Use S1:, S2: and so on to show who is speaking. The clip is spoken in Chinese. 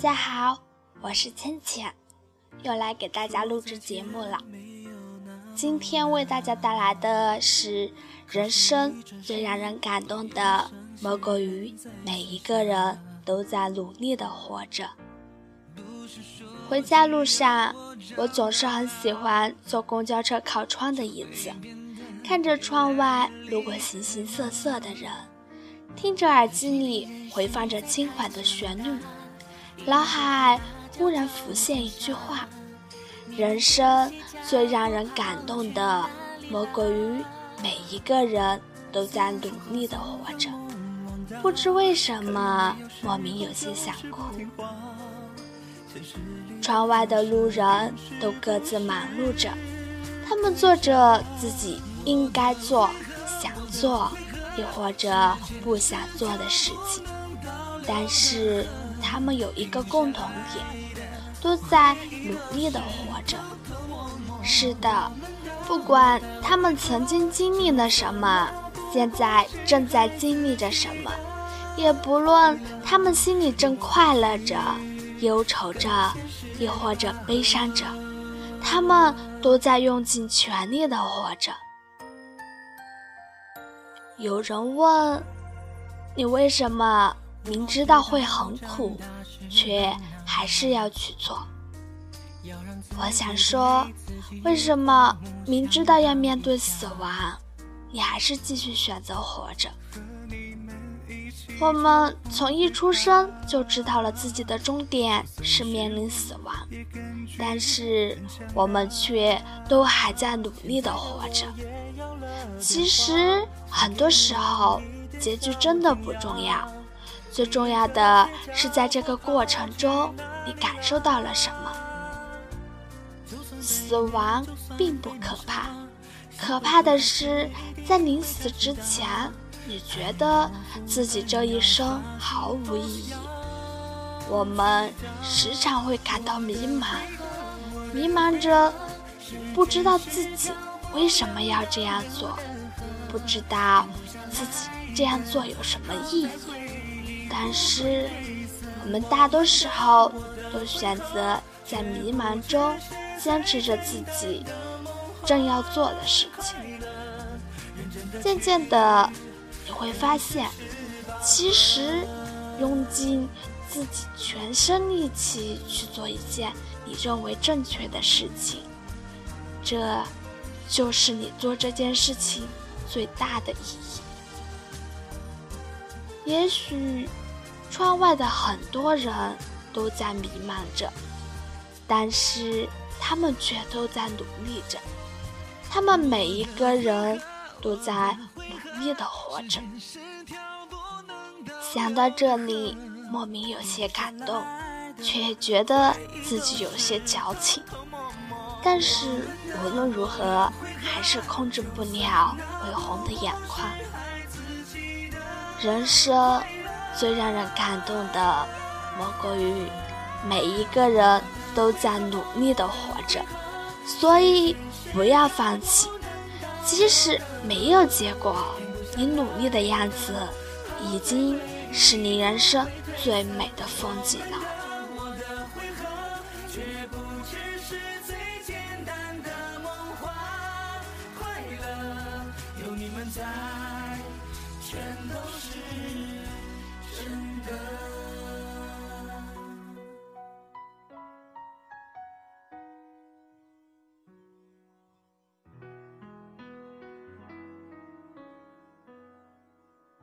S1: 大家好，我是芊芊，又来给大家录制节目了。今天为大家带来的是人生最让人感动的，莫过于每一个人都在努力的活着。回家路上，我总是很喜欢坐公交车靠窗的椅子，看着窗外路过形形色色的人，听着耳机里回放着轻缓的旋律，脑海忽然浮现一句话：人生最让人感动的，莫过于每一个人都在努力的活着。不知为什么，莫名有些想哭。窗外的路人都各自忙碌着，他们做着自己应该做、想做，又或者不想做的事情。但是他们有一个共同点，都在努力的活着。是的，不管他们曾经经历了什么，现在正在经历着什么，也不论他们心里正快乐着。忧愁着，亦或者悲伤着，他们都在用尽全力的活着。有人问：“你为什么明知道会很苦，却还是要去做？”我想说，为什么明知道要面对死亡，你还是继续选择活着？我们从一出生就知道了自己的终点是面临死亡，但是我们却都还在努力的活着。其实很多时候，结局真的不重要，最重要的是在这个过程中你感受到了什么。死亡并不可怕，可怕的是在临死之前。你觉得自己这一生毫无意义？我们时常会感到迷茫，迷茫着，不知道自己为什么要这样做，不知道自己这样做有什么意义。但是，我们大多时候都选择在迷茫中坚持着自己正要做的事情，渐渐的。你会发现，其实用尽自己全身力气去做一件你认为正确的事情，这就是你做这件事情最大的意义。也许窗外的很多人都在迷茫着，但是他们却都在努力着，他们每一个人都在。努力的活着，想到这里，莫名有些感动，却觉得自己有些矫情。但是无论如何，还是控制不了微红的眼眶。人生最让人感动的，莫过于每一个人都在努力的活着，所以不要放弃，即使没有结果。你努力的样子，已经是你人生最美的风景了。在都是真的。